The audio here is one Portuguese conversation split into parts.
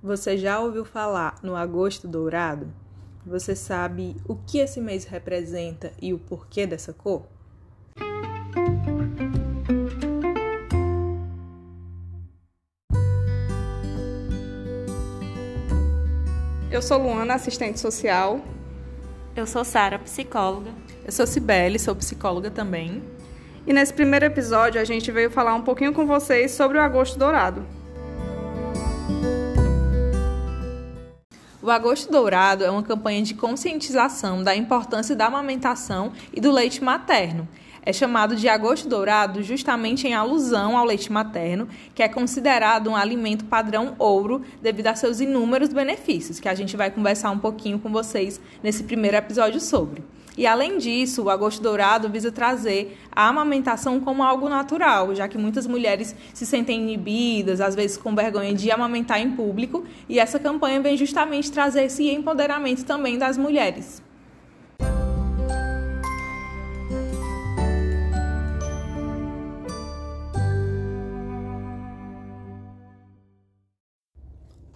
Você já ouviu falar no Agosto Dourado? Você sabe o que esse mês representa e o porquê dessa cor? Eu sou Luana, assistente social. Eu sou Sara, psicóloga. Eu sou Cibele, sou psicóloga também. E nesse primeiro episódio a gente veio falar um pouquinho com vocês sobre o Agosto Dourado. O Agosto Dourado é uma campanha de conscientização da importância da amamentação e do leite materno. É chamado de Agosto Dourado justamente em alusão ao leite materno, que é considerado um alimento padrão ouro devido a seus inúmeros benefícios, que a gente vai conversar um pouquinho com vocês nesse primeiro episódio sobre. E além disso, o agosto dourado visa trazer a amamentação como algo natural, já que muitas mulheres se sentem inibidas, às vezes com vergonha de amamentar em público, e essa campanha vem justamente trazer esse empoderamento também das mulheres.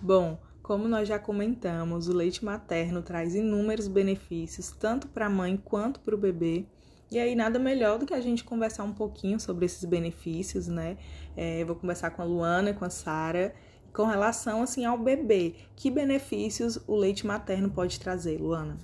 Bom, como nós já comentamos, o leite materno traz inúmeros benefícios, tanto para a mãe quanto para o bebê. E aí, nada melhor do que a gente conversar um pouquinho sobre esses benefícios, né? É, vou conversar com a Luana com a Sara com relação assim ao bebê. Que benefícios o leite materno pode trazer, Luana?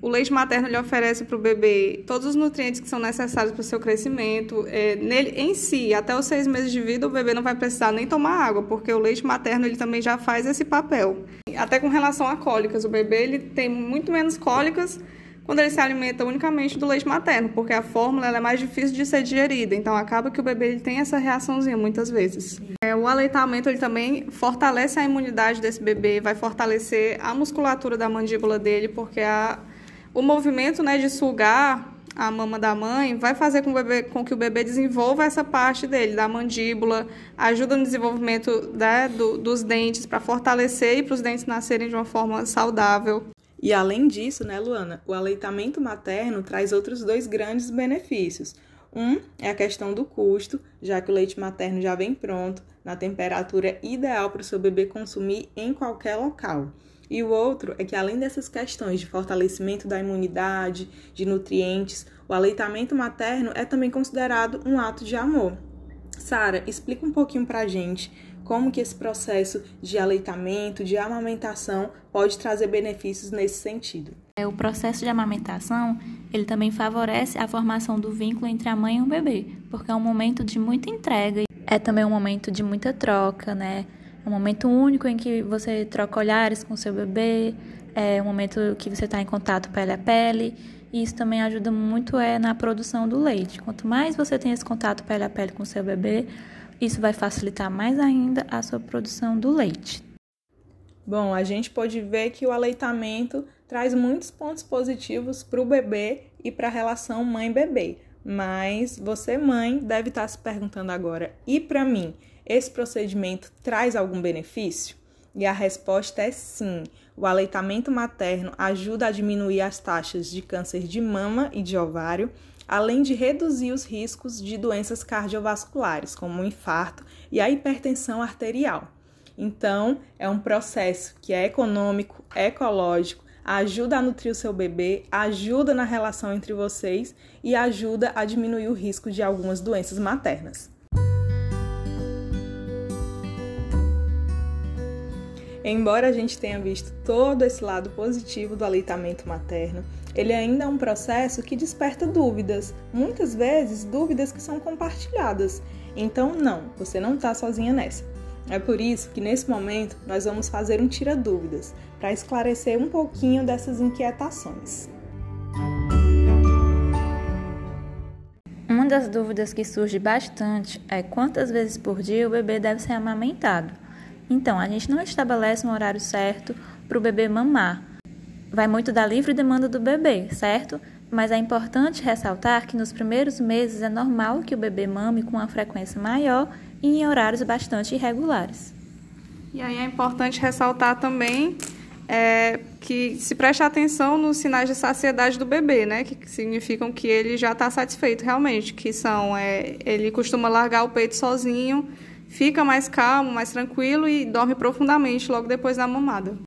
O leite materno ele oferece para o bebê todos os nutrientes que são necessários para o seu crescimento. É, nele, em si, até os seis meses de vida, o bebê não vai precisar nem tomar água, porque o leite materno ele também já faz esse papel. Até com relação a cólicas, o bebê ele tem muito menos cólicas quando ele se alimenta unicamente do leite materno, porque a fórmula é mais difícil de ser digerida, então acaba que o bebê ele tem essa reaçãozinha muitas vezes. É, o aleitamento ele também fortalece a imunidade desse bebê, vai fortalecer a musculatura da mandíbula dele, porque a o movimento né, de sugar a mama da mãe vai fazer com, bebê, com, que o bebê desenvolva essa parte dele, da mandíbula, ajuda no desenvolvimento né, do, dos dentes, para fortalecer e para os dentes nascerem de uma forma saudável. E além disso, né, Luana, o aleitamento materno traz outros dois grandes benefícios. Um é a questão do custo, já que o leite materno já vem pronto, na temperatura ideal para o seu bebê consumir em qualquer local. E o outro é que, além dessas questões de fortalecimento da imunidade, de nutrientes, o aleitamento materno é também considerado um ato de amor. Sara, explica um pouquinho pra gente como que esse processo de aleitamento, de amamentação pode trazer benefícios nesse sentido. É, o processo de amamentação, ele também favorece a formação do vínculo entre a mãe e o bebê, porque é um momento de muita entrega, é também um momento de muita troca, né? Um momento único em que você troca olhares com seu bebê, é um momento que você está em contato pele a pele. E isso também ajuda muito é na produção do leite. Quanto mais você tem esse contato pele a pele com seu bebê, isso vai facilitar mais ainda a sua produção do leite. Bom, a gente pode ver que o aleitamento traz muitos pontos positivos para o bebê e para a relação mãe-bebê. Mas você, mãe, deve estar se perguntando agora: e para mim? Esse procedimento traz algum benefício? E a resposta é sim. O aleitamento materno ajuda a diminuir as taxas de câncer de mama e de ovário, além de reduzir os riscos de doenças cardiovasculares, como o infarto e a hipertensão arterial. Então, é um processo que é econômico, ecológico, ajuda a nutrir o seu bebê, ajuda na relação entre vocês e ajuda a diminuir o risco de algumas doenças maternas. Embora a gente tenha visto todo esse lado positivo do aleitamento materno, ele ainda é um processo que desperta dúvidas, muitas vezes dúvidas que são compartilhadas. Então, não, você não está sozinha nessa. É por isso que nesse momento nós vamos fazer um tira-dúvidas para esclarecer um pouquinho dessas inquietações. Uma das dúvidas que surge bastante é quantas vezes por dia o bebê deve ser amamentado. Então, a gente não estabelece um horário certo para o bebê mamar. Vai muito da livre demanda do bebê, certo? Mas é importante ressaltar que nos primeiros meses é normal que o bebê mame com uma frequência maior e em horários bastante irregulares. E aí é importante ressaltar também é, que se preste atenção nos sinais de saciedade do bebê, né? Que significam que ele já está satisfeito realmente, que são é, ele costuma largar o peito sozinho fica mais calmo, mais tranquilo e dorme profundamente logo depois da mamada.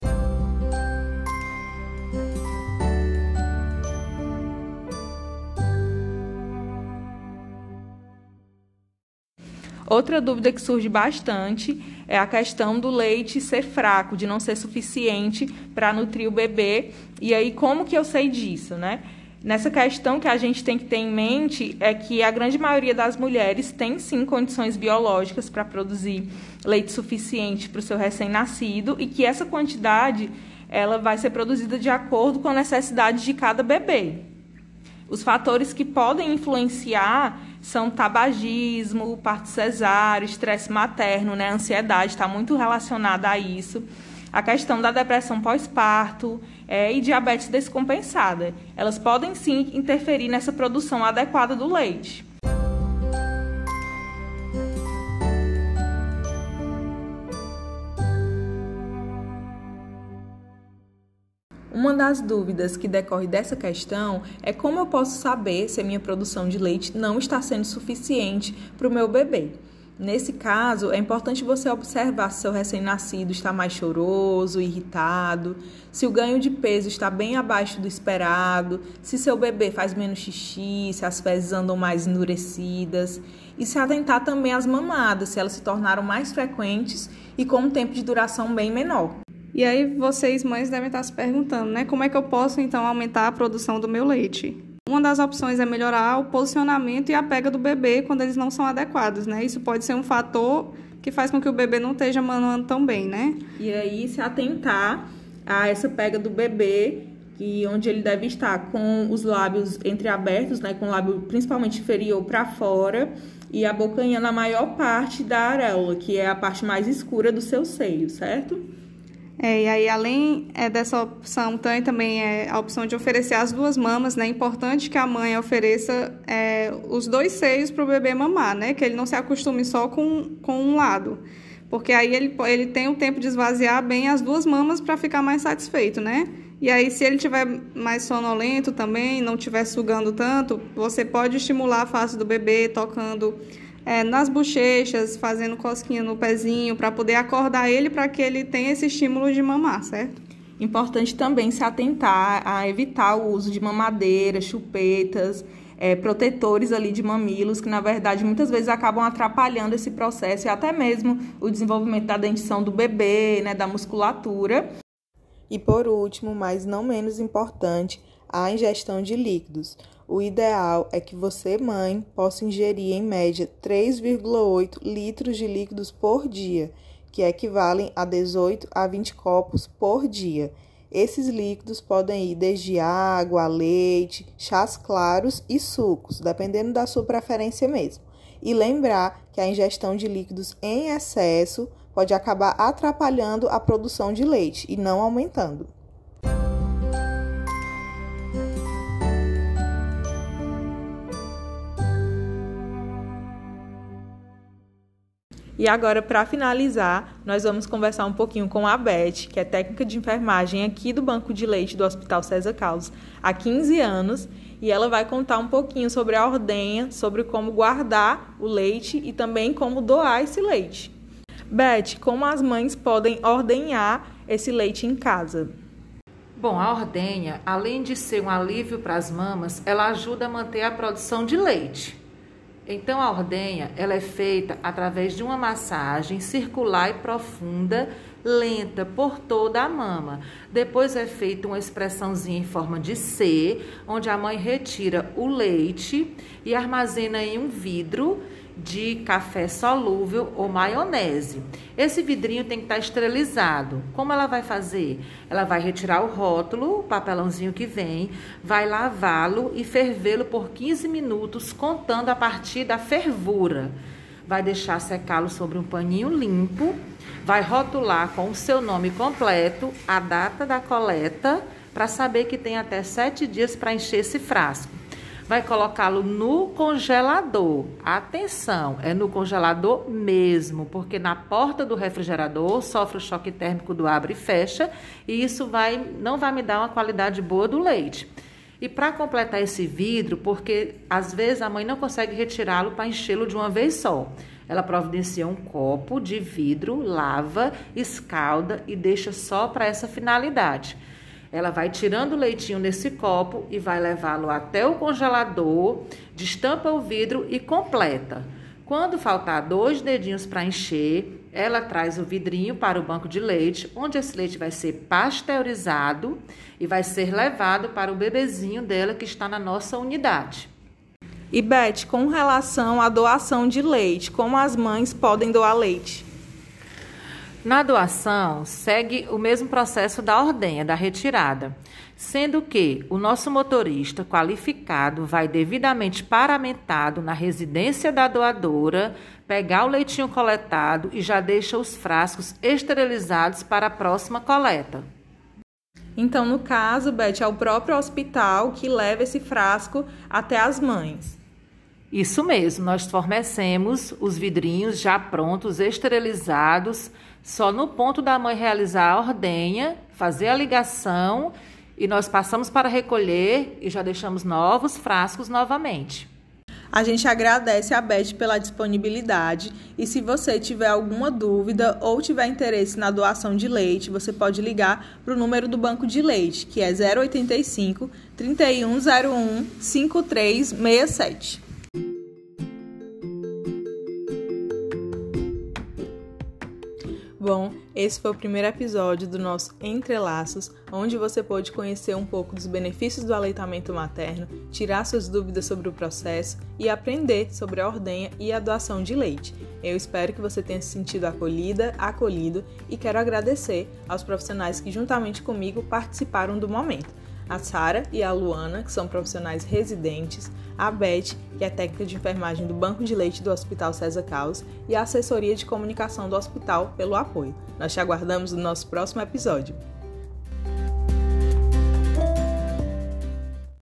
Outra dúvida que surge bastante é a questão do leite ser fraco, de não ser suficiente para nutrir o bebê. E aí, como que eu sei disso, né? Nessa questão que a gente tem que ter em mente é que a grande maioria das mulheres tem sim condições biológicas para produzir leite suficiente para o seu recém-nascido e que essa quantidade ela vai ser produzida de acordo com a necessidade de cada bebê. Os fatores que podem influenciar são tabagismo, parto cesáreo, estresse materno, né? A ansiedade está muito relacionada a isso. A questão da depressão pós-parto é, e diabetes descompensada. Elas podem sim interferir nessa produção adequada do leite. Uma das dúvidas que decorre dessa questão é como eu posso saber se a minha produção de leite não está sendo suficiente para o meu bebê. Nesse caso, é importante você observar se seu recém-nascido está mais choroso, irritado, se o ganho de peso está bem abaixo do esperado, se seu bebê faz menos xixi, se as fezes andam mais endurecidas, e se atentar também às mamadas, se elas se tornaram mais frequentes e com um tempo de duração bem menor. E aí vocês, mães, devem estar se perguntando, né? Como é que eu posso, então, aumentar a produção do meu leite? Uma das opções é melhorar o posicionamento e a pega do bebê quando eles não são adequados, né? Isso pode ser um fator que faz com que o bebê não esteja manuando tão bem, né? E aí se atentar a essa pega do bebê e onde ele deve estar com os lábios entreabertos, né, com o lábio principalmente inferior para fora e a bocanha na maior parte da areola, que é a parte mais escura do seu seio, certo? É, e aí, além é, dessa opção, tem também é, a opção de oferecer as duas mamas, né? É importante que a mãe ofereça é, os dois seios para o bebê mamar, né? Que ele não se acostume só com, com um lado. Porque aí ele, ele tem o tempo de esvaziar bem as duas mamas para ficar mais satisfeito, né? E aí, se ele tiver mais sonolento também, não estiver sugando tanto, você pode estimular a face do bebê tocando é, nas bochechas, fazendo cosquinha no pezinho, para poder acordar ele para que ele tenha esse estímulo de mamar, certo? Importante também se atentar a evitar o uso de mamadeiras, chupetas, é, protetores ali de mamilos, que na verdade muitas vezes acabam atrapalhando esse processo e até mesmo o desenvolvimento da dentição do bebê, né, da musculatura. E por último, mas não menos importante, a ingestão de líquidos. O ideal é que você, mãe, possa ingerir em média 3,8 litros de líquidos por dia, que equivalem a 18 a 20 copos por dia. Esses líquidos podem ir desde água, leite, chás claros e sucos, dependendo da sua preferência mesmo. E lembrar que a ingestão de líquidos em excesso pode acabar atrapalhando a produção de leite e não aumentando. E agora, para finalizar, nós vamos conversar um pouquinho com a Beth, que é técnica de enfermagem aqui do Banco de Leite do Hospital César Carlos há 15 anos, e ela vai contar um pouquinho sobre a ordenha, sobre como guardar o leite e também como doar esse leite. Beth, como as mães podem ordenhar esse leite em casa? Bom, a ordenha, além de ser um alívio para as mamas, ela ajuda a manter a produção de leite. Então a ordenha, ela é feita através de uma massagem circular e profunda, lenta por toda a mama. Depois é feita uma expressãozinha em forma de C, onde a mãe retira o leite e armazena em um vidro de café solúvel ou maionese. Esse vidrinho tem que estar esterilizado. Como ela vai fazer? Ela vai retirar o rótulo, o papelãozinho que vem, vai lavá-lo e fervê-lo por 15 minutos, contando a partir da fervura. Vai deixar secá-lo sobre um paninho limpo, vai rotular com o seu nome completo, a data da coleta, para saber que tem até sete dias para encher esse frasco vai colocá-lo no congelador. Atenção, é no congelador mesmo, porque na porta do refrigerador sofre o choque térmico do abre e fecha, e isso vai não vai me dar uma qualidade boa do leite. E para completar esse vidro, porque às vezes a mãe não consegue retirá-lo para enchê-lo de uma vez só. Ela providencia um copo de vidro, lava, escalda e deixa só para essa finalidade. Ela vai tirando o leitinho nesse copo e vai levá-lo até o congelador, destampa o vidro e completa. Quando faltar dois dedinhos para encher, ela traz o vidrinho para o banco de leite, onde esse leite vai ser pasteurizado e vai ser levado para o bebezinho dela que está na nossa unidade. E Beth, com relação à doação de leite, como as mães podem doar leite? Na doação, segue o mesmo processo da ordenha, da retirada, sendo que o nosso motorista qualificado vai devidamente paramentado na residência da doadora, pegar o leitinho coletado e já deixa os frascos esterilizados para a próxima coleta. Então, no caso, Beth, é o próprio hospital que leva esse frasco até as mães. Isso mesmo, nós fornecemos os vidrinhos já prontos, esterilizados, só no ponto da mãe realizar a ordenha, fazer a ligação e nós passamos para recolher e já deixamos novos frascos novamente. A gente agradece a Beth pela disponibilidade e se você tiver alguma dúvida ou tiver interesse na doação de leite, você pode ligar para o número do banco de leite, que é 085 3101 5367. Esse foi o primeiro episódio do nosso Entrelaços, onde você pôde conhecer um pouco dos benefícios do aleitamento materno, tirar suas dúvidas sobre o processo e aprender sobre a ordenha e a doação de leite. Eu espero que você tenha se sentido acolhida, acolhido e quero agradecer aos profissionais que juntamente comigo participaram do momento a Sara e a Luana, que são profissionais residentes, a Beth, que é técnica de enfermagem do Banco de Leite do Hospital César Caos, e a assessoria de comunicação do hospital pelo apoio. Nós te aguardamos no nosso próximo episódio.